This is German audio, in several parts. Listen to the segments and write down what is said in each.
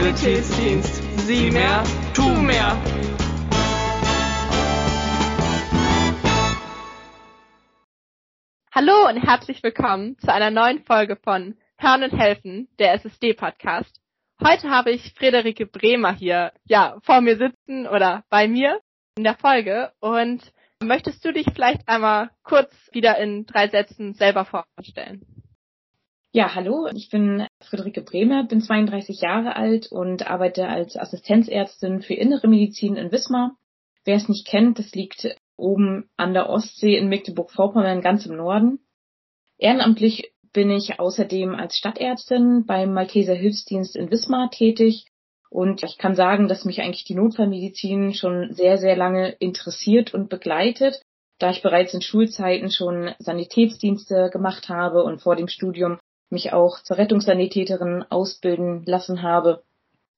Sanitätsdienst. Sieh mehr, tu mehr. Hallo und herzlich willkommen zu einer neuen Folge von Hören und Helfen, der SSD-Podcast. Heute habe ich Friederike Bremer hier, ja, vor mir sitzen oder bei mir in der Folge. Und möchtest du dich vielleicht einmal kurz wieder in drei Sätzen selber vorstellen? Ja, hallo, ich bin Friederike Bremer, bin 32 Jahre alt und arbeite als Assistenzärztin für Innere Medizin in Wismar. Wer es nicht kennt, das liegt oben an der Ostsee in Mecklenburg-Vorpommern ganz im Norden. Ehrenamtlich bin ich außerdem als Stadtärztin beim Malteser Hilfsdienst in Wismar tätig und ich kann sagen, dass mich eigentlich die Notfallmedizin schon sehr, sehr lange interessiert und begleitet, da ich bereits in Schulzeiten schon Sanitätsdienste gemacht habe und vor dem Studium mich auch zur Rettungssanitäterin ausbilden lassen habe.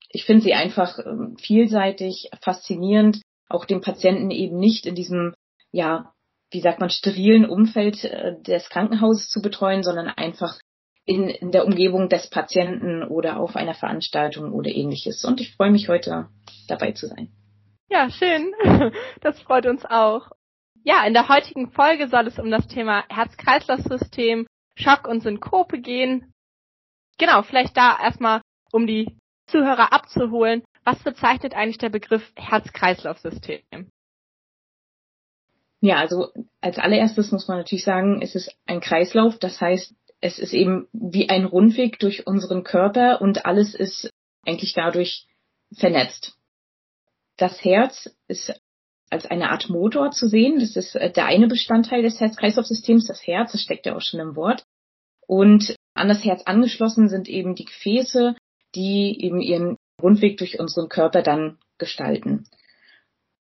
Ich finde sie einfach ähm, vielseitig, faszinierend, auch den Patienten eben nicht in diesem, ja, wie sagt man, sterilen Umfeld äh, des Krankenhauses zu betreuen, sondern einfach in, in der Umgebung des Patienten oder auf einer Veranstaltung oder ähnliches. Und ich freue mich heute dabei zu sein. Ja, schön. Das freut uns auch. Ja, in der heutigen Folge soll es um das Thema Herz-Kreislauf-System Schock und Synkope gehen. Genau, vielleicht da erstmal, um die Zuhörer abzuholen. Was bezeichnet eigentlich der Begriff Herz-Kreislauf-System? Ja, also als allererstes muss man natürlich sagen, es ist ein Kreislauf. Das heißt, es ist eben wie ein Rundweg durch unseren Körper und alles ist eigentlich dadurch vernetzt. Das Herz ist als eine Art Motor zu sehen. Das ist äh, der eine Bestandteil des Herz-Kreislauf-Systems, das Herz, das steckt ja auch schon im Wort. Und an das Herz angeschlossen sind eben die Gefäße, die eben ihren Rundweg durch unseren Körper dann gestalten.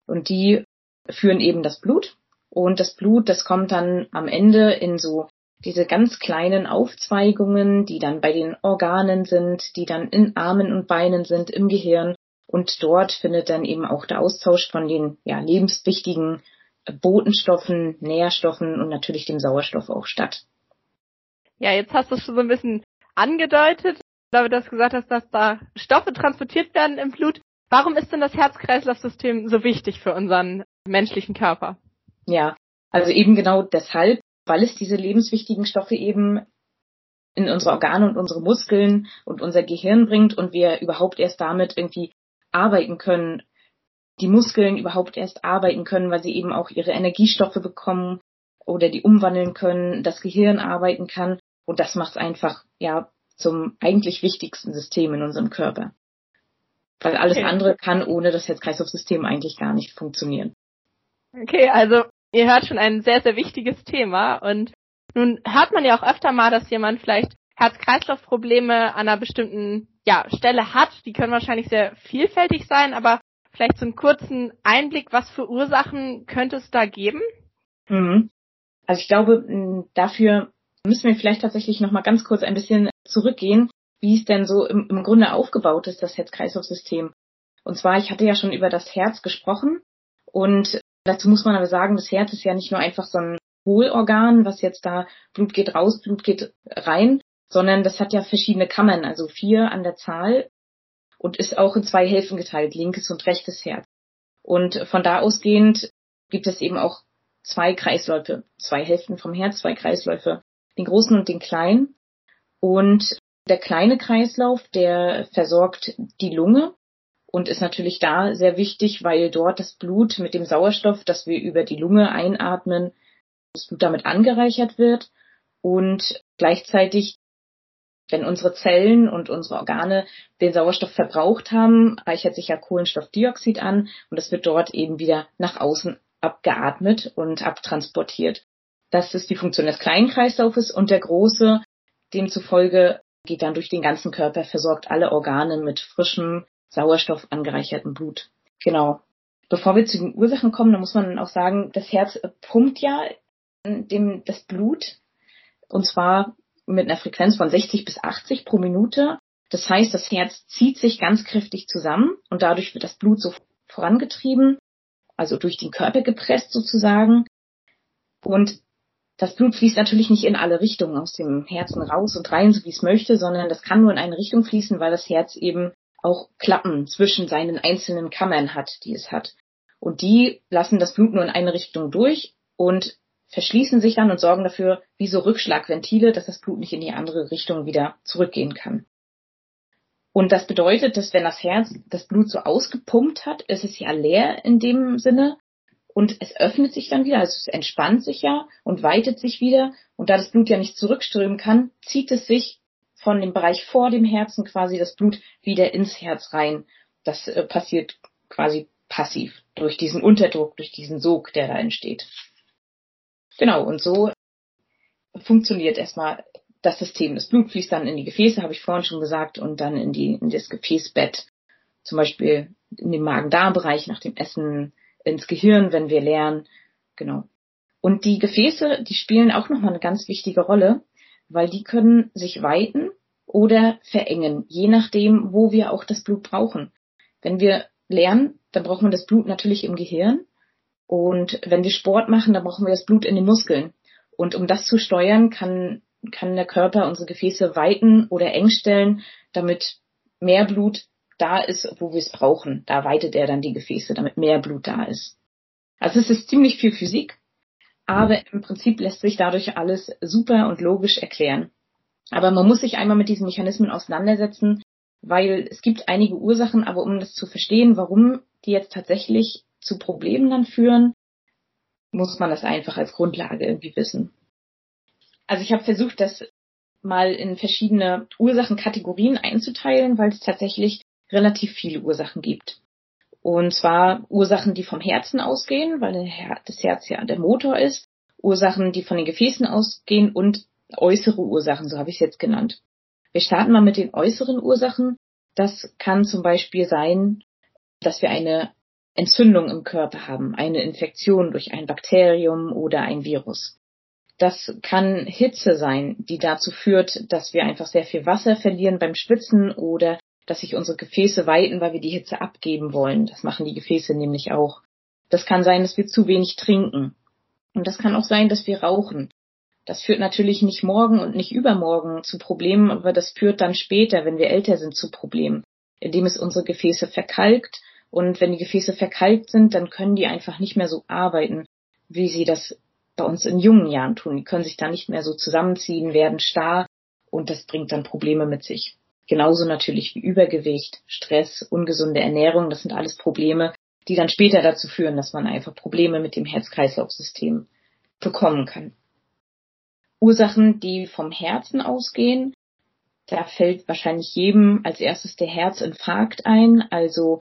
Und die führen eben das Blut. Und das Blut, das kommt dann am Ende in so diese ganz kleinen Aufzweigungen, die dann bei den Organen sind, die dann in Armen und Beinen sind, im Gehirn und dort findet dann eben auch der Austausch von den ja, lebenswichtigen Botenstoffen, Nährstoffen und natürlich dem Sauerstoff auch statt. Ja, jetzt hast du es schon so ein bisschen angedeutet, da du hast gesagt hast, dass da Stoffe transportiert werden im Blut. Warum ist denn das Herz-Kreislauf-System so wichtig für unseren menschlichen Körper? Ja, also eben genau deshalb, weil es diese lebenswichtigen Stoffe eben in unsere Organe und unsere Muskeln und unser Gehirn bringt und wir überhaupt erst damit irgendwie arbeiten können, die Muskeln überhaupt erst arbeiten können, weil sie eben auch ihre Energiestoffe bekommen oder die umwandeln können, das Gehirn arbeiten kann und das macht es einfach ja zum eigentlich wichtigsten System in unserem Körper. Weil alles okay. andere kann ohne das Herz-Kreislauf-System eigentlich gar nicht funktionieren. Okay, also ihr hört schon ein sehr, sehr wichtiges Thema und nun hört man ja auch öfter mal, dass jemand vielleicht Herz-Kreislauf-Probleme an einer bestimmten ja, Stelle hat. Die können wahrscheinlich sehr vielfältig sein, aber vielleicht so einen kurzen Einblick, was für Ursachen könnte es da geben? Mhm. Also ich glaube, dafür müssen wir vielleicht tatsächlich noch mal ganz kurz ein bisschen zurückgehen, wie es denn so im, im Grunde aufgebaut ist, das Herz-Kreislauf-System. Und zwar, ich hatte ja schon über das Herz gesprochen und dazu muss man aber sagen, das Herz ist ja nicht nur einfach so ein Hohlorgan, was jetzt da Blut geht raus, Blut geht rein, sondern das hat ja verschiedene Kammern, also vier an der Zahl und ist auch in zwei Hälften geteilt, linkes und rechtes Herz. Und von da ausgehend gibt es eben auch zwei Kreisläufe, zwei Hälften vom Herz, zwei Kreisläufe, den großen und den kleinen. Und der kleine Kreislauf, der versorgt die Lunge und ist natürlich da sehr wichtig, weil dort das Blut mit dem Sauerstoff, das wir über die Lunge einatmen, das Blut damit angereichert wird und gleichzeitig wenn unsere Zellen und unsere Organe den Sauerstoff verbraucht haben, reichert sich ja Kohlenstoffdioxid an und es wird dort eben wieder nach außen abgeatmet und abtransportiert. Das ist die Funktion des kleinen Kreislaufes und der große, demzufolge geht dann durch den ganzen Körper, versorgt alle Organe mit frischem, Sauerstoff angereichertem Blut. Genau. Bevor wir zu den Ursachen kommen, da muss man auch sagen, das Herz pumpt ja dem, das Blut und zwar mit einer Frequenz von 60 bis 80 pro Minute. Das heißt, das Herz zieht sich ganz kräftig zusammen und dadurch wird das Blut so vorangetrieben, also durch den Körper gepresst sozusagen. Und das Blut fließt natürlich nicht in alle Richtungen aus dem Herzen raus und rein, so wie es möchte, sondern das kann nur in eine Richtung fließen, weil das Herz eben auch Klappen zwischen seinen einzelnen Kammern hat, die es hat. Und die lassen das Blut nur in eine Richtung durch und verschließen sich dann und sorgen dafür, wie so Rückschlagventile, dass das Blut nicht in die andere Richtung wieder zurückgehen kann. Und das bedeutet, dass wenn das Herz das Blut so ausgepumpt hat, ist es ja leer in dem Sinne und es öffnet sich dann wieder, also es entspannt sich ja und weitet sich wieder. Und da das Blut ja nicht zurückströmen kann, zieht es sich von dem Bereich vor dem Herzen quasi das Blut wieder ins Herz rein. Das äh, passiert quasi passiv durch diesen Unterdruck, durch diesen Sog, der da entsteht. Genau, und so funktioniert erstmal das System. Das Blut fließt dann in die Gefäße, habe ich vorhin schon gesagt, und dann in, die, in das Gefäßbett, zum Beispiel in den Magen-Darm-Bereich nach dem Essen, ins Gehirn, wenn wir lernen. Genau. Und die Gefäße, die spielen auch nochmal eine ganz wichtige Rolle, weil die können sich weiten oder verengen, je nachdem, wo wir auch das Blut brauchen. Wenn wir lernen, dann brauchen wir das Blut natürlich im Gehirn. Und wenn wir Sport machen, dann brauchen wir das Blut in den Muskeln. Und um das zu steuern, kann, kann der Körper unsere Gefäße weiten oder eng stellen, damit mehr Blut da ist, wo wir es brauchen. Da weitet er dann die Gefäße, damit mehr Blut da ist. Also es ist ziemlich viel Physik, aber im Prinzip lässt sich dadurch alles super und logisch erklären. Aber man muss sich einmal mit diesen Mechanismen auseinandersetzen, weil es gibt einige Ursachen, aber um das zu verstehen, warum die jetzt tatsächlich zu Problemen dann führen, muss man das einfach als Grundlage irgendwie wissen. Also ich habe versucht, das mal in verschiedene Ursachenkategorien einzuteilen, weil es tatsächlich relativ viele Ursachen gibt. Und zwar Ursachen, die vom Herzen ausgehen, weil das Herz ja der Motor ist, Ursachen, die von den Gefäßen ausgehen und äußere Ursachen, so habe ich es jetzt genannt. Wir starten mal mit den äußeren Ursachen. Das kann zum Beispiel sein, dass wir eine Entzündung im Körper haben, eine Infektion durch ein Bakterium oder ein Virus. Das kann Hitze sein, die dazu führt, dass wir einfach sehr viel Wasser verlieren beim Schwitzen oder dass sich unsere Gefäße weiten, weil wir die Hitze abgeben wollen. Das machen die Gefäße nämlich auch. Das kann sein, dass wir zu wenig trinken. Und das kann auch sein, dass wir rauchen. Das führt natürlich nicht morgen und nicht übermorgen zu Problemen, aber das führt dann später, wenn wir älter sind, zu Problemen, indem es unsere Gefäße verkalkt. Und wenn die Gefäße verkalkt sind, dann können die einfach nicht mehr so arbeiten, wie sie das bei uns in jungen Jahren tun. Die können sich dann nicht mehr so zusammenziehen, werden starr und das bringt dann Probleme mit sich. Genauso natürlich wie Übergewicht, Stress, ungesunde Ernährung, das sind alles Probleme, die dann später dazu führen, dass man einfach Probleme mit dem Herz-Kreislauf-System bekommen kann. Ursachen, die vom Herzen ausgehen, da fällt wahrscheinlich jedem als erstes der Herzinfarkt ein, also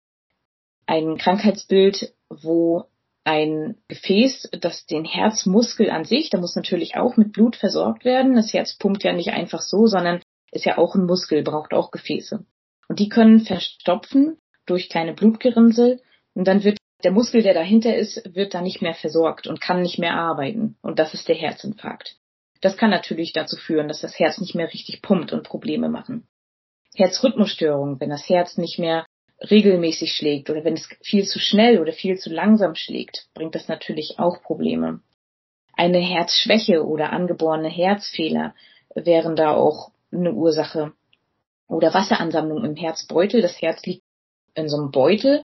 ein Krankheitsbild, wo ein Gefäß, das den Herzmuskel an sich, da muss natürlich auch mit Blut versorgt werden. Das Herz pumpt ja nicht einfach so, sondern ist ja auch ein Muskel, braucht auch Gefäße. Und die können verstopfen durch kleine Blutgerinnsel und dann wird der Muskel, der dahinter ist, wird da nicht mehr versorgt und kann nicht mehr arbeiten. Und das ist der Herzinfarkt. Das kann natürlich dazu führen, dass das Herz nicht mehr richtig pumpt und Probleme machen. Herzrhythmusstörungen, wenn das Herz nicht mehr regelmäßig schlägt oder wenn es viel zu schnell oder viel zu langsam schlägt, bringt das natürlich auch Probleme. Eine Herzschwäche oder angeborene Herzfehler wären da auch eine Ursache. Oder Wasseransammlung im Herzbeutel. Das Herz liegt in so einem Beutel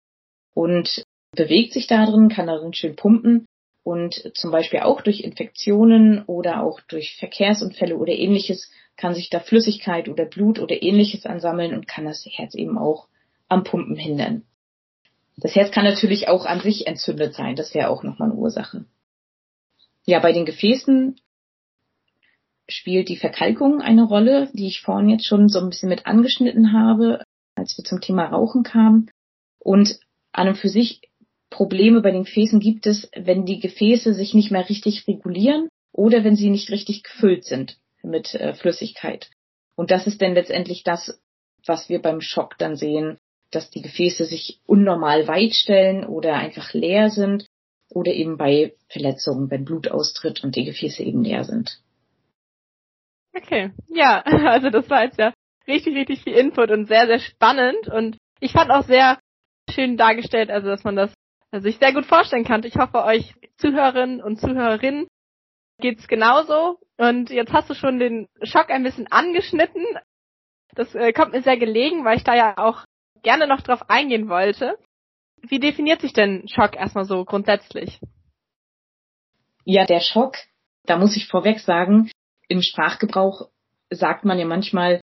und bewegt sich darin, kann darin schön pumpen und zum Beispiel auch durch Infektionen oder auch durch Verkehrsunfälle oder ähnliches kann sich da Flüssigkeit oder Blut oder ähnliches ansammeln und kann das Herz eben auch am Pumpen hindern. Das Herz kann natürlich auch an sich entzündet sein, das wäre auch nochmal eine Ursache. Ja, bei den Gefäßen spielt die Verkalkung eine Rolle, die ich vorhin jetzt schon so ein bisschen mit angeschnitten habe, als wir zum Thema Rauchen kamen. Und an und für sich Probleme bei den Gefäßen gibt es, wenn die Gefäße sich nicht mehr richtig regulieren oder wenn sie nicht richtig gefüllt sind mit äh, Flüssigkeit. Und das ist dann letztendlich das, was wir beim Schock dann sehen, dass die Gefäße sich unnormal weit stellen oder einfach leer sind oder eben bei Verletzungen, wenn Blut austritt und die Gefäße eben leer sind. Okay, ja, also das war jetzt ja richtig, richtig viel Input und sehr, sehr spannend und ich fand auch sehr schön dargestellt, also dass man das also sich sehr gut vorstellen kann. Ich hoffe, euch Zuhörerinnen und Zuhörerinnen geht's genauso. Und jetzt hast du schon den Schock ein bisschen angeschnitten. Das äh, kommt mir sehr gelegen, weil ich da ja auch gerne noch drauf eingehen wollte. Wie definiert sich denn Schock erstmal so grundsätzlich? Ja, der Schock, da muss ich vorweg sagen, im Sprachgebrauch sagt man ja manchmal,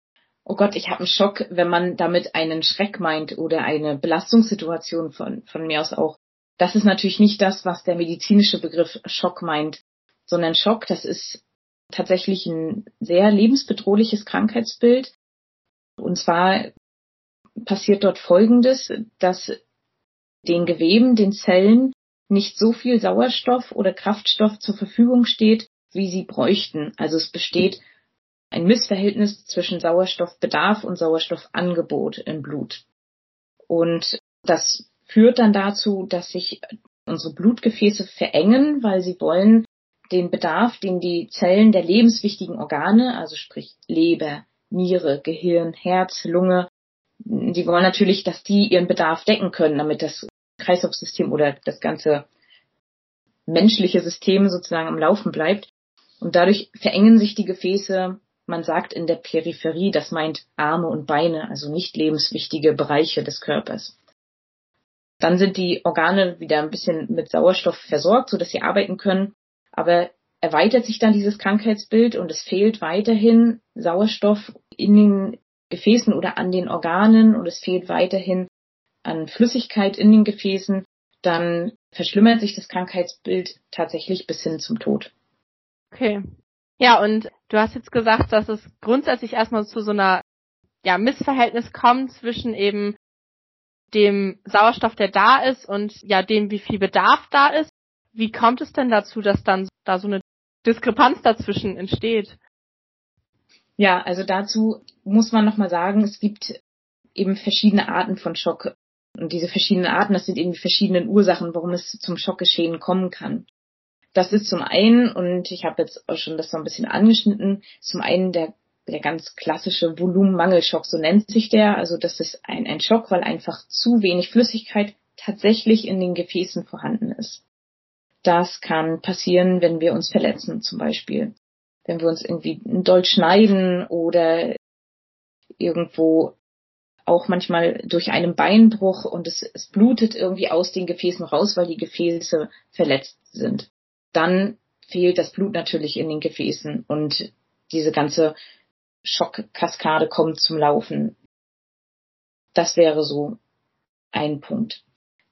oh Gott, ich habe einen Schock, wenn man damit einen Schreck meint oder eine Belastungssituation von, von mir aus auch. Das ist natürlich nicht das, was der medizinische Begriff Schock meint, sondern Schock, das ist tatsächlich ein sehr lebensbedrohliches Krankheitsbild. Und zwar passiert dort Folgendes, dass den Geweben, den Zellen nicht so viel Sauerstoff oder Kraftstoff zur Verfügung steht, wie sie bräuchten. Also es besteht ein Missverhältnis zwischen Sauerstoffbedarf und Sauerstoffangebot im Blut. Und das führt dann dazu, dass sich unsere Blutgefäße verengen, weil sie wollen den Bedarf, den die Zellen der lebenswichtigen Organe, also sprich Leber, Niere, Gehirn, Herz, Lunge, die wollen natürlich, dass die ihren Bedarf decken können, damit das Kreislaufsystem oder das ganze menschliche System sozusagen am Laufen bleibt. Und dadurch verengen sich die Gefäße, man sagt in der Peripherie, das meint Arme und Beine, also nicht lebenswichtige Bereiche des Körpers. Dann sind die Organe wieder ein bisschen mit Sauerstoff versorgt, sodass sie arbeiten können. Aber erweitert sich dann dieses Krankheitsbild und es fehlt weiterhin Sauerstoff in den Gefäßen oder an den Organen und es fehlt weiterhin an Flüssigkeit in den Gefäßen, dann verschlimmert sich das Krankheitsbild tatsächlich bis hin zum Tod. Okay. Ja, und du hast jetzt gesagt, dass es grundsätzlich erstmal zu so einer ja, Missverhältnis kommt zwischen eben dem Sauerstoff, der da ist und ja, dem, wie viel Bedarf da ist. Wie kommt es denn dazu, dass dann da so eine Diskrepanz dazwischen entsteht? Ja, also dazu muss man nochmal sagen, es gibt eben verschiedene Arten von Schock. Und diese verschiedenen Arten, das sind eben die verschiedenen Ursachen, warum es zum Schockgeschehen kommen kann. Das ist zum einen, und ich habe jetzt auch schon das so ein bisschen angeschnitten, zum einen der, der ganz klassische Volumenmangelschock, so nennt sich der. Also das ist ein, ein Schock, weil einfach zu wenig Flüssigkeit tatsächlich in den Gefäßen vorhanden ist. Das kann passieren, wenn wir uns verletzen zum Beispiel wenn wir uns irgendwie doll schneiden oder irgendwo auch manchmal durch einen Beinbruch und es, es blutet irgendwie aus den Gefäßen raus, weil die Gefäße verletzt sind. Dann fehlt das Blut natürlich in den Gefäßen und diese ganze Schockkaskade kommt zum Laufen. Das wäre so ein Punkt.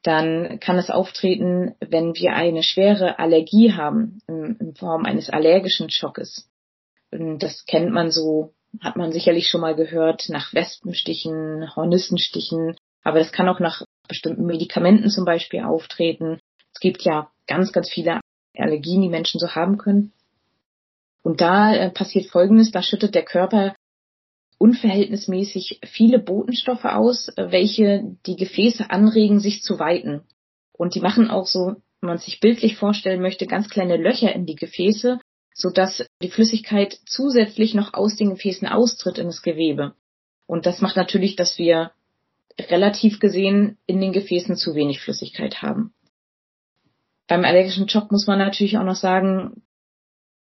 Dann kann es auftreten, wenn wir eine schwere Allergie haben, in, in Form eines allergischen Schockes. Das kennt man so, hat man sicherlich schon mal gehört, nach Wespenstichen, Hornissenstichen, aber das kann auch nach bestimmten Medikamenten zum Beispiel auftreten. Es gibt ja ganz, ganz viele Allergien, die Menschen so haben können. Und da äh, passiert Folgendes, da schüttet der Körper unverhältnismäßig viele Botenstoffe aus, äh, welche die Gefäße anregen, sich zu weiten. Und die machen auch so, wenn man sich bildlich vorstellen möchte, ganz kleine Löcher in die Gefäße, so dass die Flüssigkeit zusätzlich noch aus den Gefäßen austritt in das Gewebe. Und das macht natürlich, dass wir relativ gesehen in den Gefäßen zu wenig Flüssigkeit haben. Beim allergischen Schock muss man natürlich auch noch sagen,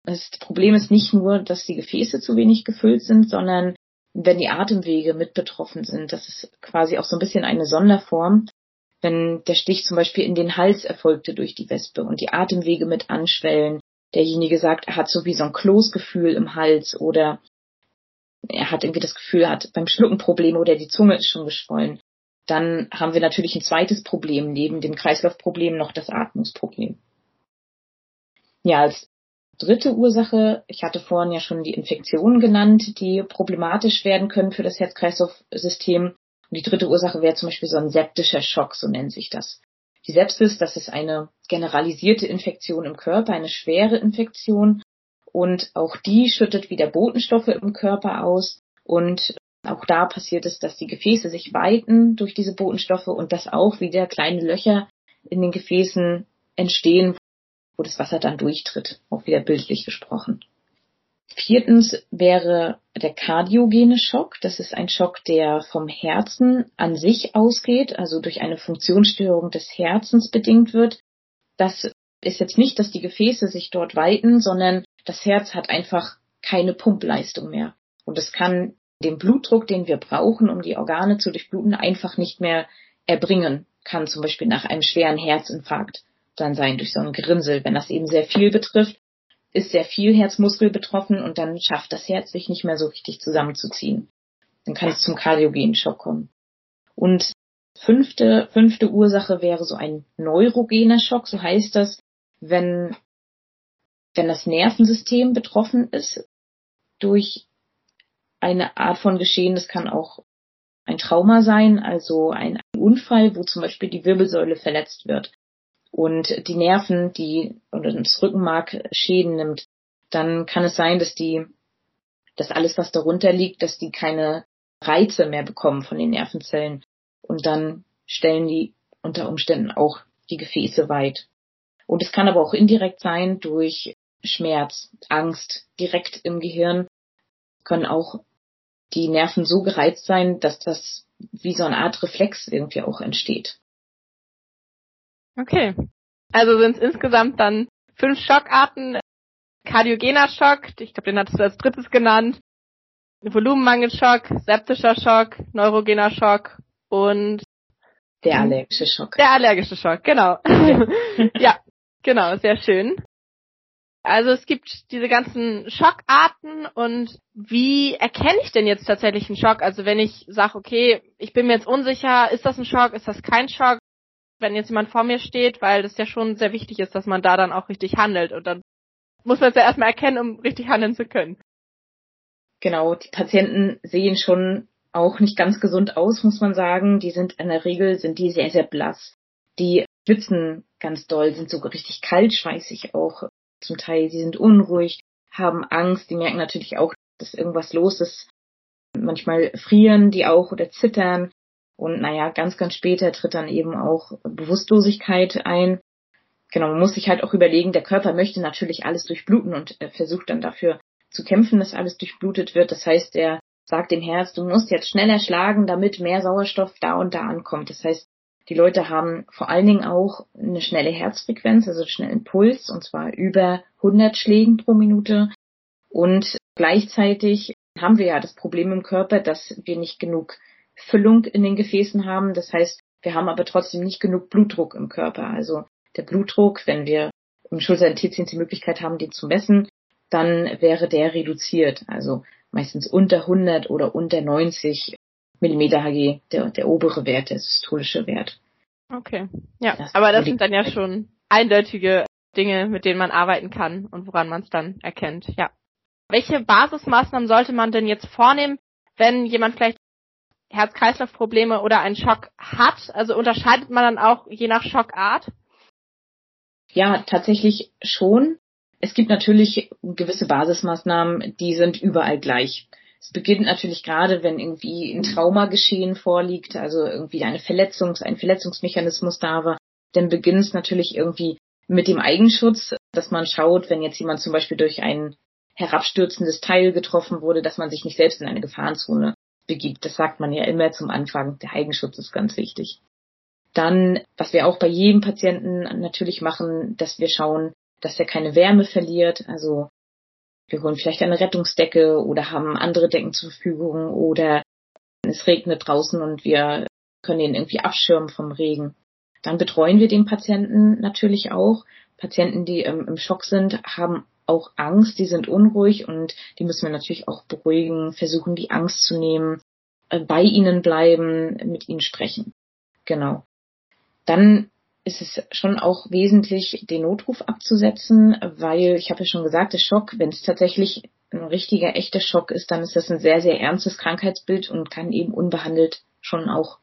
das Problem ist nicht nur, dass die Gefäße zu wenig gefüllt sind, sondern wenn die Atemwege mit betroffen sind. Das ist quasi auch so ein bisschen eine Sonderform. Wenn der Stich zum Beispiel in den Hals erfolgte durch die Wespe und die Atemwege mit anschwellen, derjenige sagt, er hat so wie so ein Kloßgefühl im Hals oder er hat irgendwie das Gefühl, er hat beim Schlucken Probleme oder die Zunge ist schon geschwollen, dann haben wir natürlich ein zweites Problem neben dem Kreislaufproblem noch das Atmungsproblem. Ja, als dritte Ursache, ich hatte vorhin ja schon die Infektionen genannt, die problematisch werden können für das Herz-Kreislauf-System. Und die dritte Ursache wäre zum Beispiel so ein septischer Schock, so nennt sich das. Die Sepsis, das ist eine generalisierte Infektion im Körper, eine schwere Infektion. Und auch die schüttet wieder Botenstoffe im Körper aus. Und auch da passiert es, dass die Gefäße sich weiten durch diese Botenstoffe und dass auch wieder kleine Löcher in den Gefäßen entstehen, wo das Wasser dann durchtritt, auch wieder bildlich gesprochen. Viertens wäre der kardiogene Schock. Das ist ein Schock, der vom Herzen an sich ausgeht, also durch eine Funktionsstörung des Herzens bedingt wird. Das ist jetzt nicht, dass die Gefäße sich dort weiten, sondern das Herz hat einfach keine Pumpleistung mehr. Und es kann den Blutdruck, den wir brauchen, um die Organe zu durchbluten, einfach nicht mehr erbringen kann, zum Beispiel nach einem schweren Herzinfarkt dann sein durch so ein Gerinnsel. Wenn das eben sehr viel betrifft, ist sehr viel Herzmuskel betroffen und dann schafft das Herz sich nicht mehr so richtig zusammenzuziehen. Dann kann es zum kardiogenen Schock kommen. Und fünfte, fünfte Ursache wäre so ein neurogener Schock, so heißt das, wenn, wenn das Nervensystem betroffen ist durch eine Art von Geschehen, das kann auch ein Trauma sein, also ein Unfall, wo zum Beispiel die Wirbelsäule verletzt wird und die Nerven, die oder das Rückenmark Schäden nimmt, dann kann es sein, dass die, dass alles, was darunter liegt, dass die keine Reize mehr bekommen von den Nervenzellen und dann stellen die unter Umständen auch die Gefäße weit. Und es kann aber auch indirekt sein durch Schmerz, Angst direkt im Gehirn können auch die Nerven so gereizt sein, dass das wie so eine Art Reflex irgendwie auch entsteht. Okay. Also sind es insgesamt dann fünf Schockarten. Kardiogener Schock, ich glaube, den hattest du als drittes genannt. Volumenmangelschock, septischer Schock, neurogener Schock und der allergische Schock. Der allergische Schock, genau. Ja, ja genau, sehr schön. Also es gibt diese ganzen Schockarten und wie erkenne ich denn jetzt tatsächlich einen Schock? Also wenn ich sage, okay, ich bin mir jetzt unsicher, ist das ein Schock, ist das kein Schock? Wenn jetzt jemand vor mir steht, weil das ja schon sehr wichtig ist, dass man da dann auch richtig handelt und dann muss man es ja erstmal erkennen, um richtig handeln zu können. Genau, die Patienten sehen schon auch nicht ganz gesund aus, muss man sagen. Die sind in der Regel sind die sehr, sehr blass. Die schwitzen ganz doll, sind sogar richtig kaltschweißig auch zum Teil, sie sind unruhig, haben Angst, die merken natürlich auch, dass irgendwas los ist. Manchmal frieren die auch oder zittern. Und naja, ganz, ganz später tritt dann eben auch Bewusstlosigkeit ein. Genau, man muss sich halt auch überlegen, der Körper möchte natürlich alles durchbluten und versucht dann dafür zu kämpfen, dass alles durchblutet wird. Das heißt, er sagt dem Herz, du musst jetzt schneller schlagen, damit mehr Sauerstoff da und da ankommt. Das heißt, die Leute haben vor allen Dingen auch eine schnelle Herzfrequenz, also einen schnellen Puls, und zwar über 100 Schlägen pro Minute. Und gleichzeitig haben wir ja das Problem im Körper, dass wir nicht genug Füllung in den Gefäßen haben. Das heißt, wir haben aber trotzdem nicht genug Blutdruck im Körper. Also der Blutdruck, wenn wir im Schulter-NT-10 die Möglichkeit haben, den zu messen, dann wäre der reduziert. Also meistens unter 100 oder unter 90 Millimeter Hg, der, der obere Wert, der systolische Wert. Okay, ja, das aber das sind dann ja schon eindeutige Dinge, mit denen man arbeiten kann und woran man es dann erkennt, ja. Welche Basismaßnahmen sollte man denn jetzt vornehmen, wenn jemand vielleicht Herz-Kreislauf-Probleme oder einen Schock hat? Also unterscheidet man dann auch je nach Schockart? Ja, tatsächlich schon. Es gibt natürlich gewisse Basismaßnahmen, die sind überall gleich. Es beginnt natürlich gerade, wenn irgendwie ein Traumageschehen vorliegt, also irgendwie eine Verletzung, ein Verletzungsmechanismus da war, dann beginnt es natürlich irgendwie mit dem Eigenschutz, dass man schaut, wenn jetzt jemand zum Beispiel durch ein herabstürzendes Teil getroffen wurde, dass man sich nicht selbst in eine Gefahrenzone begibt. Das sagt man ja immer zum Anfang. Der Eigenschutz ist ganz wichtig. Dann, was wir auch bei jedem Patienten natürlich machen, dass wir schauen, dass er keine Wärme verliert. Also wir holen vielleicht eine Rettungsdecke oder haben andere Decken zur Verfügung oder es regnet draußen und wir können ihn irgendwie abschirmen vom Regen. Dann betreuen wir den Patienten natürlich auch. Patienten, die im Schock sind, haben auch Angst, die sind unruhig und die müssen wir natürlich auch beruhigen, versuchen die Angst zu nehmen, äh, bei ihnen bleiben, mit ihnen sprechen. Genau. Dann ist es schon auch wesentlich, den Notruf abzusetzen, weil ich habe ja schon gesagt, der Schock, wenn es tatsächlich ein richtiger, echter Schock ist, dann ist das ein sehr, sehr ernstes Krankheitsbild und kann eben unbehandelt schon auch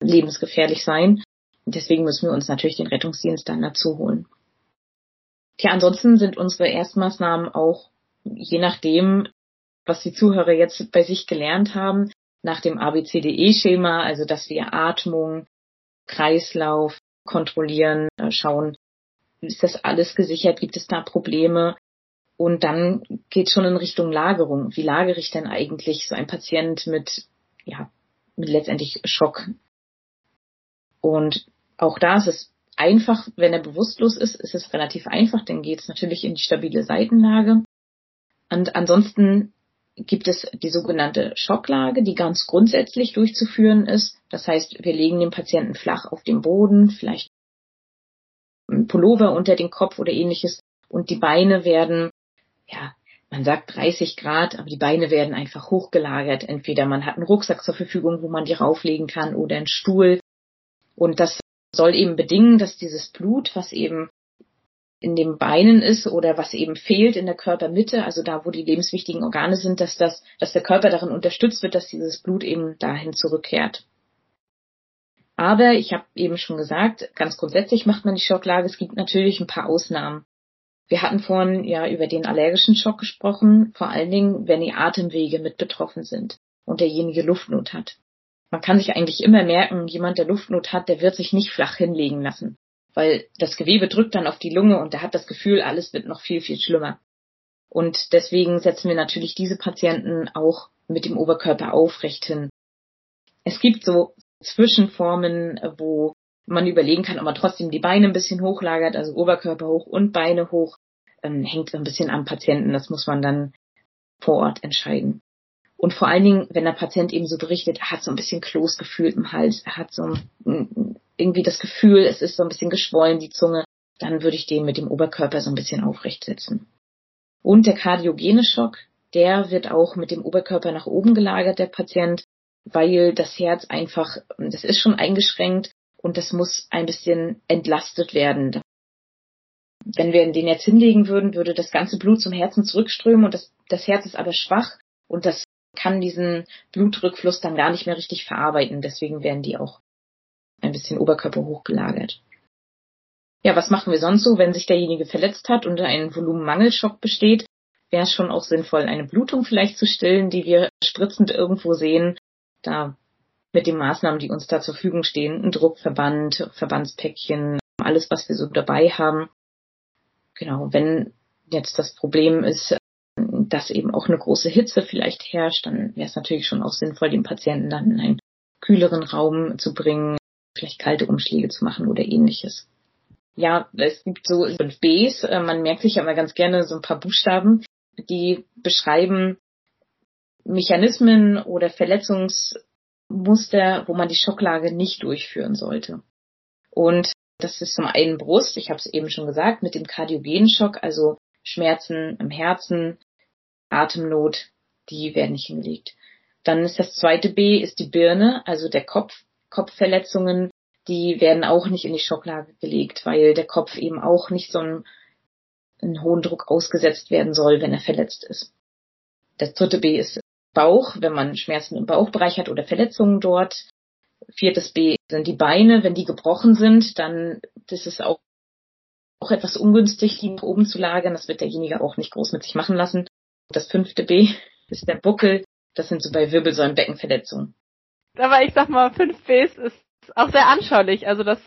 lebensgefährlich sein. Deswegen müssen wir uns natürlich den Rettungsdienst dann dazu holen. Tja, ansonsten sind unsere Erstmaßnahmen auch, je nachdem, was die Zuhörer jetzt bei sich gelernt haben, nach dem ABCDE-Schema, also dass wir Atmung, Kreislauf, kontrollieren, äh, schauen, ist das alles gesichert, gibt es da Probleme? Und dann geht schon in Richtung Lagerung. Wie lagere ich denn eigentlich so ein Patient mit, ja, mit letztendlich Schock? Und auch da ist es einfach, wenn er bewusstlos ist, ist es relativ einfach, dann geht es natürlich in die stabile Seitenlage. Und ansonsten gibt es die sogenannte Schocklage, die ganz grundsätzlich durchzuführen ist. Das heißt, wir legen den Patienten flach auf den Boden, vielleicht ein Pullover unter den Kopf oder ähnliches und die Beine werden, ja, man sagt 30 Grad, aber die Beine werden einfach hochgelagert. Entweder man hat einen Rucksack zur Verfügung, wo man die rauflegen kann oder einen Stuhl. Und das soll eben bedingen, dass dieses Blut, was eben in den Beinen ist oder was eben fehlt in der Körpermitte, also da, wo die lebenswichtigen Organe sind, dass das, dass der Körper darin unterstützt wird, dass dieses Blut eben dahin zurückkehrt. Aber ich habe eben schon gesagt, ganz grundsätzlich macht man die Schocklage. Es gibt natürlich ein paar Ausnahmen. Wir hatten vorhin ja über den allergischen Schock gesprochen, vor allen Dingen, wenn die Atemwege mit betroffen sind und derjenige Luftnot hat. Man kann sich eigentlich immer merken, jemand, der Luftnot hat, der wird sich nicht flach hinlegen lassen weil das Gewebe drückt dann auf die Lunge und er hat das Gefühl, alles wird noch viel, viel schlimmer. Und deswegen setzen wir natürlich diese Patienten auch mit dem Oberkörper aufrecht hin. Es gibt so Zwischenformen, wo man überlegen kann, ob man trotzdem die Beine ein bisschen hochlagert, also Oberkörper hoch und Beine hoch. Ähm, hängt ein bisschen am Patienten, das muss man dann vor Ort entscheiden. Und vor allen Dingen, wenn der Patient eben so berichtet, er hat so ein bisschen Kloßgefühl im Hals, er hat so irgendwie das Gefühl, es ist so ein bisschen geschwollen, die Zunge, dann würde ich den mit dem Oberkörper so ein bisschen aufrecht setzen. Und der kardiogene Schock, der wird auch mit dem Oberkörper nach oben gelagert, der Patient, weil das Herz einfach, das ist schon eingeschränkt und das muss ein bisschen entlastet werden. Wenn wir den jetzt hinlegen würden, würde das ganze Blut zum Herzen zurückströmen und das, das Herz ist aber schwach und das kann diesen Blutrückfluss dann gar nicht mehr richtig verarbeiten. Deswegen werden die auch ein bisschen Oberkörper hochgelagert. Ja, was machen wir sonst so, wenn sich derjenige verletzt hat und ein Volumenmangelschock besteht? Wäre es schon auch sinnvoll, eine Blutung vielleicht zu stillen, die wir spritzend irgendwo sehen. Da mit den Maßnahmen, die uns da zur Verfügung stehen, ein Druckverband, Verbandspäckchen, alles, was wir so dabei haben. Genau, wenn jetzt das Problem ist, dass eben auch eine große Hitze vielleicht herrscht, dann wäre es natürlich schon auch sinnvoll, den Patienten dann in einen kühleren Raum zu bringen, vielleicht kalte Umschläge zu machen oder ähnliches. Ja, es gibt so fünf Bs, äh, man merkt sich aber ganz gerne so ein paar Buchstaben, die beschreiben Mechanismen oder Verletzungsmuster, wo man die Schocklage nicht durchführen sollte. Und das ist zum einen Brust, ich habe es eben schon gesagt, mit dem kardiogenen Schock, also Schmerzen im Herzen, Atemnot, die werden nicht hingelegt. Dann ist das zweite B, ist die Birne, also der Kopf. Kopfverletzungen, die werden auch nicht in die Schocklage gelegt, weil der Kopf eben auch nicht so einen, einen hohen Druck ausgesetzt werden soll, wenn er verletzt ist. Das dritte B ist Bauch, wenn man Schmerzen im Bauchbereich hat oder Verletzungen dort. Viertes B sind die Beine, wenn die gebrochen sind, dann ist es auch, auch etwas ungünstig, die nach oben zu lagern. Das wird derjenige auch nicht groß mit sich machen lassen. Das fünfte B ist der Buckel. Das sind so bei Wirbelsäulenbeckenverletzungen aber ich sag mal, 5 Bs ist auch sehr anschaulich. Also das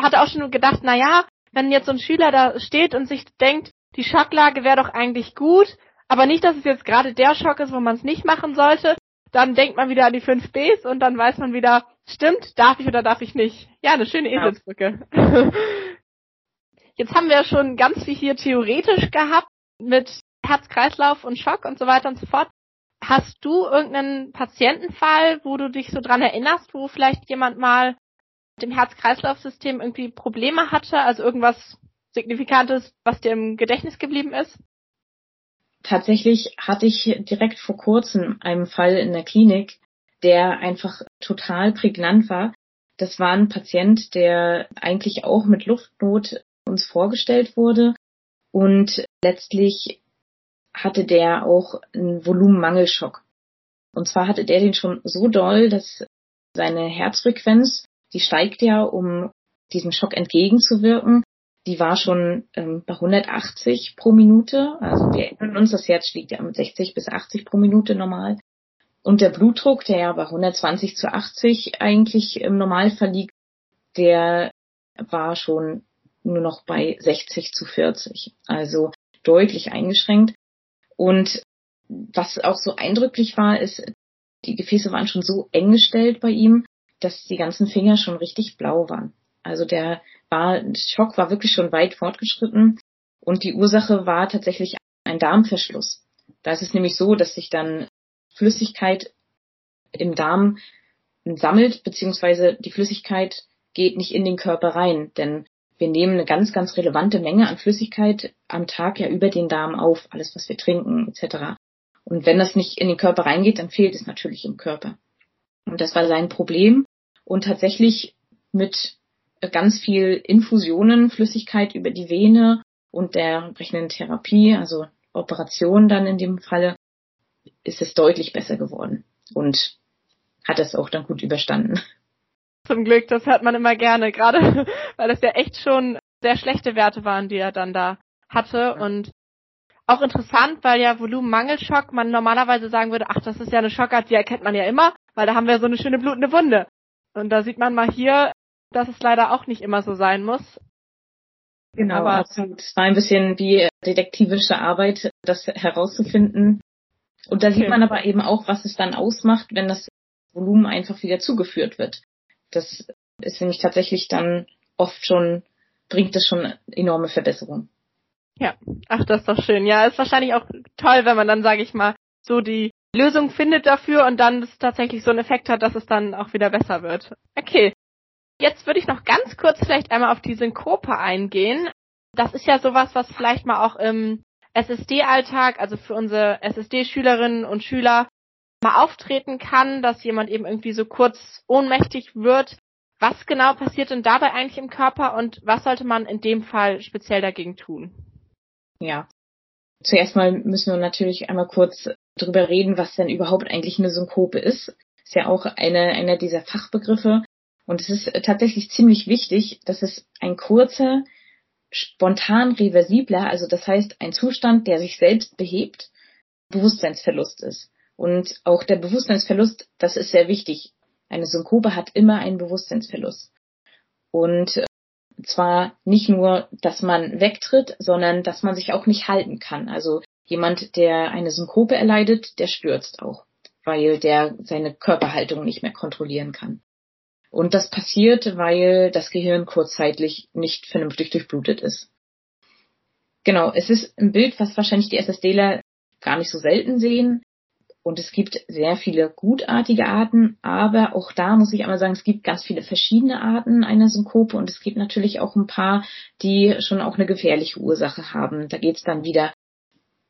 hatte auch schon gedacht, na ja, wenn jetzt so ein Schüler da steht und sich denkt, die Schocklage wäre doch eigentlich gut, aber nicht, dass es jetzt gerade der Schock ist, wo man es nicht machen sollte, dann denkt man wieder an die 5 Bs und dann weiß man wieder, stimmt, darf ich oder darf ich nicht. Ja, eine schöne Eselsbrücke. Jetzt haben wir ja schon ganz viel hier theoretisch gehabt mit Herz-Kreislauf und Schock und so weiter und so fort. Hast du irgendeinen Patientenfall, wo du dich so dran erinnerst, wo vielleicht jemand mal mit dem Herz-Kreislauf-System irgendwie Probleme hatte, also irgendwas Signifikantes, was dir im Gedächtnis geblieben ist? Tatsächlich hatte ich direkt vor kurzem einen Fall in der Klinik, der einfach total prägnant war. Das war ein Patient, der eigentlich auch mit Luftnot uns vorgestellt wurde und letztlich hatte der auch einen Volumenmangelschock. Und zwar hatte der den schon so doll, dass seine Herzfrequenz, die steigt ja, um diesem Schock entgegenzuwirken, die war schon ähm, bei 180 pro Minute. Also wir erinnern uns, das Herz schlägt ja mit 60 bis 80 pro Minute normal. Und der Blutdruck, der ja bei 120 zu 80 eigentlich im Normalfall liegt, der war schon nur noch bei 60 zu 40. Also deutlich eingeschränkt. Und was auch so eindrücklich war, ist, die Gefäße waren schon so eng gestellt bei ihm, dass die ganzen Finger schon richtig blau waren. Also der war, Schock war wirklich schon weit fortgeschritten und die Ursache war tatsächlich ein Darmverschluss. Da ist es nämlich so, dass sich dann Flüssigkeit im Darm sammelt, beziehungsweise die Flüssigkeit geht nicht in den Körper rein, denn wir nehmen eine ganz, ganz relevante Menge an Flüssigkeit am Tag ja über den Darm auf, alles, was wir trinken, etc. Und wenn das nicht in den Körper reingeht, dann fehlt es natürlich im Körper. Und das war sein Problem. Und tatsächlich mit ganz viel Infusionen, Flüssigkeit über die Vene und der entsprechenden Therapie, also Operation dann in dem Falle, ist es deutlich besser geworden und hat es auch dann gut überstanden. Zum Glück, das hört man immer gerne, gerade weil das ja echt schon sehr schlechte Werte waren, die er dann da hatte und auch interessant, weil ja Volumenmangelschock man normalerweise sagen würde, ach, das ist ja eine Schockart, die erkennt man ja immer, weil da haben wir so eine schöne blutende Wunde. Und da sieht man mal hier, dass es leider auch nicht immer so sein muss. Genau, aber absolut. Es war ein bisschen wie detektivische Arbeit, das herauszufinden. Und da okay. sieht man aber eben auch, was es dann ausmacht, wenn das Volumen einfach wieder zugeführt wird. Das ist nämlich tatsächlich dann oft schon, bringt es schon enorme Verbesserungen. Ja, ach, das ist doch schön. Ja, ist wahrscheinlich auch toll, wenn man dann, sage ich mal, so die Lösung findet dafür und dann es tatsächlich so einen Effekt hat, dass es dann auch wieder besser wird. Okay. Jetzt würde ich noch ganz kurz vielleicht einmal auf die Synkope eingehen. Das ist ja sowas, was vielleicht mal auch im SSD-Alltag, also für unsere SSD-Schülerinnen und Schüler, mal auftreten kann, dass jemand eben irgendwie so kurz ohnmächtig wird. Was genau passiert denn dabei eigentlich im Körper und was sollte man in dem Fall speziell dagegen tun? Ja. Zuerst mal müssen wir natürlich einmal kurz drüber reden, was denn überhaupt eigentlich eine Synkope ist. Ist ja auch eine, einer dieser Fachbegriffe. Und es ist tatsächlich ziemlich wichtig, dass es ein kurzer, spontan reversibler, also das heißt ein Zustand, der sich selbst behebt, Bewusstseinsverlust ist. Und auch der Bewusstseinsverlust, das ist sehr wichtig. Eine Synkope hat immer einen Bewusstseinsverlust. Und zwar nicht nur, dass man wegtritt, sondern dass man sich auch nicht halten kann. Also jemand, der eine Synkope erleidet, der stürzt auch, weil der seine Körperhaltung nicht mehr kontrollieren kann. Und das passiert, weil das Gehirn kurzzeitig nicht vernünftig durchblutet ist. Genau, es ist ein Bild, was wahrscheinlich die SSDler gar nicht so selten sehen. Und es gibt sehr viele gutartige Arten, aber auch da muss ich einmal sagen, es gibt ganz viele verschiedene Arten einer Synkope und es gibt natürlich auch ein paar, die schon auch eine gefährliche Ursache haben. Da geht es dann wieder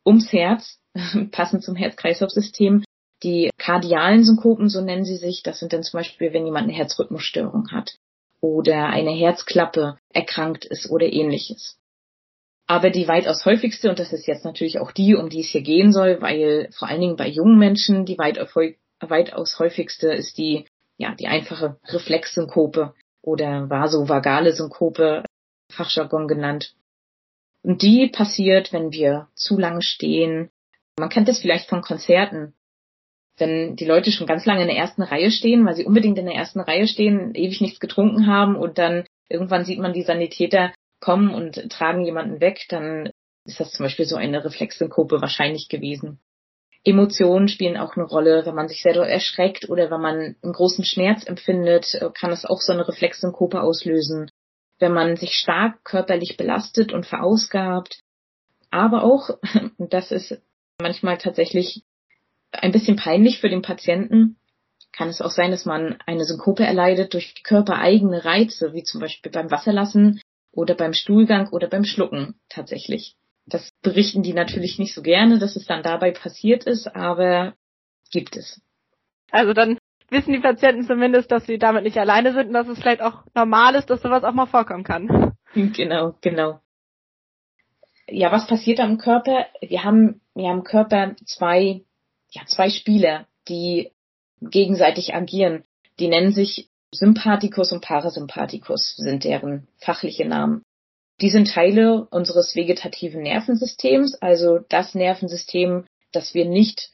ums Herz, passend zum Herz-Kreislauf-System. Die kardialen Synkopen, so nennen sie sich, das sind dann zum Beispiel, wenn jemand eine Herzrhythmusstörung hat oder eine Herzklappe erkrankt ist oder ähnliches. Aber die weitaus häufigste, und das ist jetzt natürlich auch die, um die es hier gehen soll, weil vor allen Dingen bei jungen Menschen die weitaus häufigste ist die, ja, die einfache Reflexsynkope oder vasovagale Synkope, Fachjargon genannt. Und die passiert, wenn wir zu lange stehen. Man kennt das vielleicht von Konzerten. Wenn die Leute schon ganz lange in der ersten Reihe stehen, weil sie unbedingt in der ersten Reihe stehen, ewig nichts getrunken haben und dann irgendwann sieht man die Sanitäter kommen und tragen jemanden weg, dann ist das zum Beispiel so eine Reflexsynkope wahrscheinlich gewesen. Emotionen spielen auch eine Rolle. Wenn man sich sehr erschreckt oder wenn man einen großen Schmerz empfindet, kann es auch so eine Reflexsynkope auslösen. Wenn man sich stark körperlich belastet und verausgabt. Aber auch, das ist manchmal tatsächlich ein bisschen peinlich für den Patienten, kann es auch sein, dass man eine Synkope erleidet durch körpereigene Reize, wie zum Beispiel beim Wasserlassen oder beim Stuhlgang oder beim Schlucken tatsächlich. Das berichten die natürlich nicht so gerne, dass es dann dabei passiert ist, aber gibt es. Also dann wissen die Patienten zumindest, dass sie damit nicht alleine sind und dass es vielleicht auch normal ist, dass sowas auch mal vorkommen kann. Genau, genau. Ja, was passiert da im Körper? Wir haben ja im Körper zwei, ja, zwei Spieler, die gegenseitig agieren. Die nennen sich Sympathikus und Parasympathikus sind deren fachliche Namen. Die sind Teile unseres vegetativen Nervensystems, also das Nervensystem, das wir nicht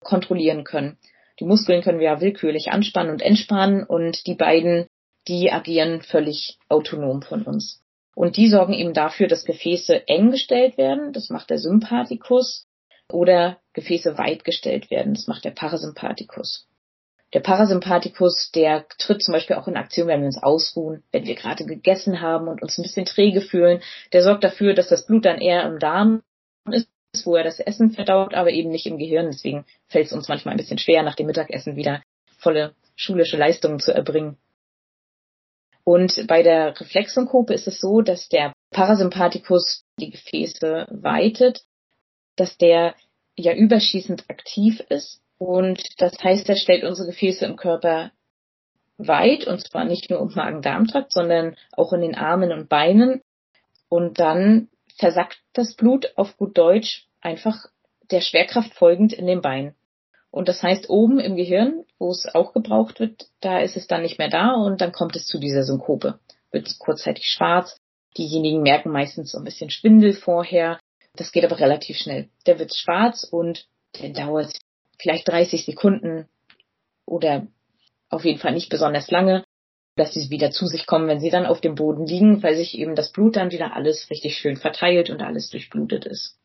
kontrollieren können. Die Muskeln können wir ja willkürlich anspannen und entspannen und die beiden, die agieren völlig autonom von uns. Und die sorgen eben dafür, dass Gefäße eng gestellt werden, das macht der Sympathikus, oder Gefäße weit gestellt werden, das macht der Parasympathikus. Der Parasympathikus, der tritt zum Beispiel auch in Aktion, wenn wir uns ausruhen, wenn wir gerade gegessen haben und uns ein bisschen träge fühlen. Der sorgt dafür, dass das Blut dann eher im Darm ist wo er das Essen verdaut, aber eben nicht im Gehirn. Deswegen fällt es uns manchmal ein bisschen schwer, nach dem Mittagessen wieder volle schulische Leistungen zu erbringen. Und bei der Reflexsynkope ist es so, dass der Parasympathikus die Gefäße weitet, dass der ja überschießend aktiv ist. Und das heißt, er stellt unsere Gefäße im Körper weit, und zwar nicht nur im Magen-Darm-Trakt, sondern auch in den Armen und Beinen. Und dann versackt das Blut auf gut Deutsch einfach der Schwerkraft folgend in den Beinen. Und das heißt, oben im Gehirn, wo es auch gebraucht wird, da ist es dann nicht mehr da und dann kommt es zu dieser Synkope. Wird es kurzzeitig schwarz. Diejenigen merken meistens so ein bisschen Schwindel vorher. Das geht aber relativ schnell. Der wird schwarz und der dauert vielleicht 30 Sekunden oder auf jeden Fall nicht besonders lange, dass sie wieder zu sich kommen, wenn sie dann auf dem Boden liegen, weil sich eben das Blut dann wieder alles richtig schön verteilt und alles durchblutet ist.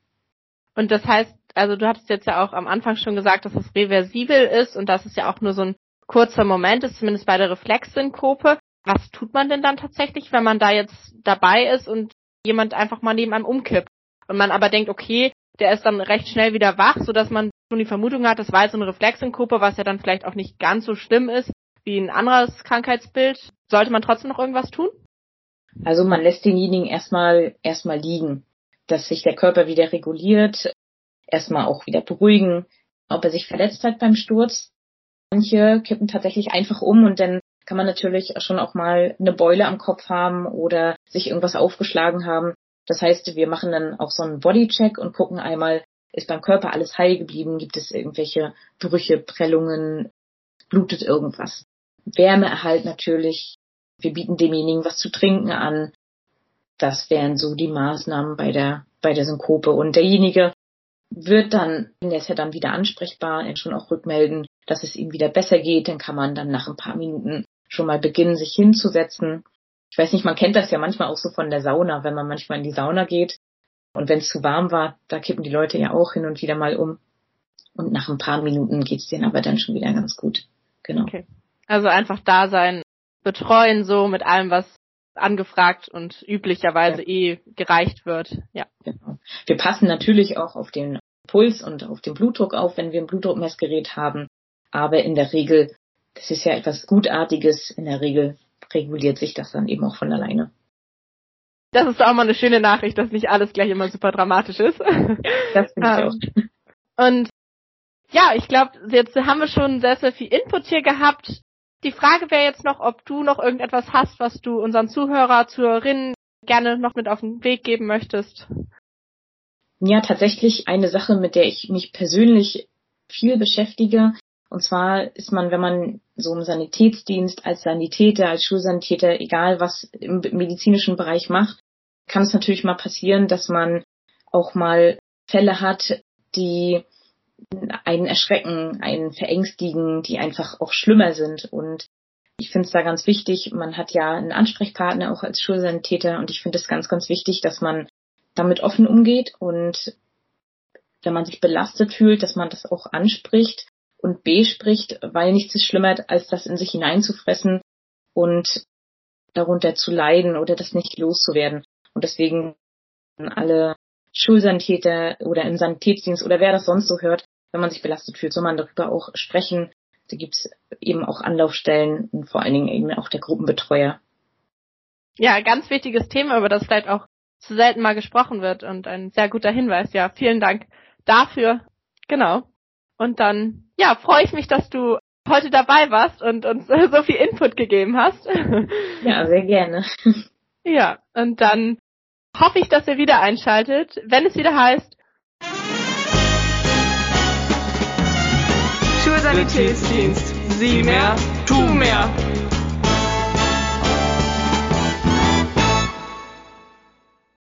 Und das heißt, also du hattest jetzt ja auch am Anfang schon gesagt, dass es reversibel ist und dass es ja auch nur so ein kurzer Moment ist, zumindest bei der Reflexsynkope. Was tut man denn dann tatsächlich, wenn man da jetzt dabei ist und jemand einfach mal neben einem umkippt und man aber denkt, okay, der ist dann recht schnell wieder wach, so dass man schon die Vermutung hat, das war jetzt so eine Reflexsynkope, was ja dann vielleicht auch nicht ganz so schlimm ist wie ein anderes Krankheitsbild. Sollte man trotzdem noch irgendwas tun? Also man lässt denjenigen erstmal erstmal liegen, dass sich der Körper wieder reguliert, erstmal auch wieder beruhigen, ob er sich verletzt hat beim Sturz. Manche kippen tatsächlich einfach um und dann kann man natürlich schon auch mal eine Beule am Kopf haben oder sich irgendwas aufgeschlagen haben. Das heißt, wir machen dann auch so einen Bodycheck und gucken einmal, ist beim Körper alles heil geblieben? Gibt es irgendwelche Brüche, Prellungen? Blutet irgendwas? Wärmeerhalt natürlich. Wir bieten demjenigen was zu trinken an. Das wären so die Maßnahmen bei der, bei der Synkope. Und derjenige wird dann, der ist ja dann wieder ansprechbar, schon auch rückmelden, dass es ihm wieder besser geht. Dann kann man dann nach ein paar Minuten schon mal beginnen, sich hinzusetzen. Ich weiß nicht, man kennt das ja manchmal auch so von der Sauna, wenn man manchmal in die Sauna geht und wenn es zu warm war, da kippen die Leute ja auch hin und wieder mal um. Und nach ein paar Minuten geht's denen aber dann schon wieder ganz gut. Genau. Okay. Also einfach da sein, betreuen so mit allem, was angefragt und üblicherweise ja. eh gereicht wird. Ja. Genau. Wir passen natürlich auch auf den Puls und auf den Blutdruck auf, wenn wir ein Blutdruckmessgerät haben. Aber in der Regel, das ist ja etwas Gutartiges, in der Regel reguliert sich das dann eben auch von alleine. Das ist auch mal eine schöne Nachricht, dass nicht alles gleich immer super dramatisch ist. Das finde ich auch. Und ja, ich glaube, jetzt haben wir schon sehr, sehr viel Input hier gehabt. Die Frage wäre jetzt noch, ob du noch irgendetwas hast, was du unseren Zuhörer, Zuhörerinnen gerne noch mit auf den Weg geben möchtest. Ja, tatsächlich eine Sache, mit der ich mich persönlich viel beschäftige. Und zwar ist man, wenn man so im Sanitätsdienst als Sanitäter, als Schulsanitäter, egal was im medizinischen Bereich macht, kann es natürlich mal passieren, dass man auch mal Fälle hat, die einen erschrecken, einen verängstigen, die einfach auch schlimmer sind. Und ich finde es da ganz wichtig, man hat ja einen Ansprechpartner auch als Schulsanitäter und ich finde es ganz, ganz wichtig, dass man damit offen umgeht und wenn man sich belastet fühlt, dass man das auch anspricht und bespricht, weil nichts ist schlimmer, als das in sich hineinzufressen und darunter zu leiden oder das nicht loszuwerden. Und deswegen alle Schulsanitäter oder im Sanitätsdienst oder wer das sonst so hört, wenn man sich belastet fühlt, soll man darüber auch sprechen. Da gibt's eben auch Anlaufstellen und vor allen Dingen eben auch der Gruppenbetreuer. Ja, ganz wichtiges Thema, über das vielleicht auch zu selten mal gesprochen wird und ein sehr guter Hinweis. Ja, vielen Dank dafür. Genau. Und dann, ja, freue ich mich, dass du heute dabei warst und uns so viel Input gegeben hast. Ja, sehr gerne. Ja, und dann hoffe ich, dass ihr wieder einschaltet, wenn es wieder heißt Schulsanitätsdienst. Sieh mehr, tu mehr.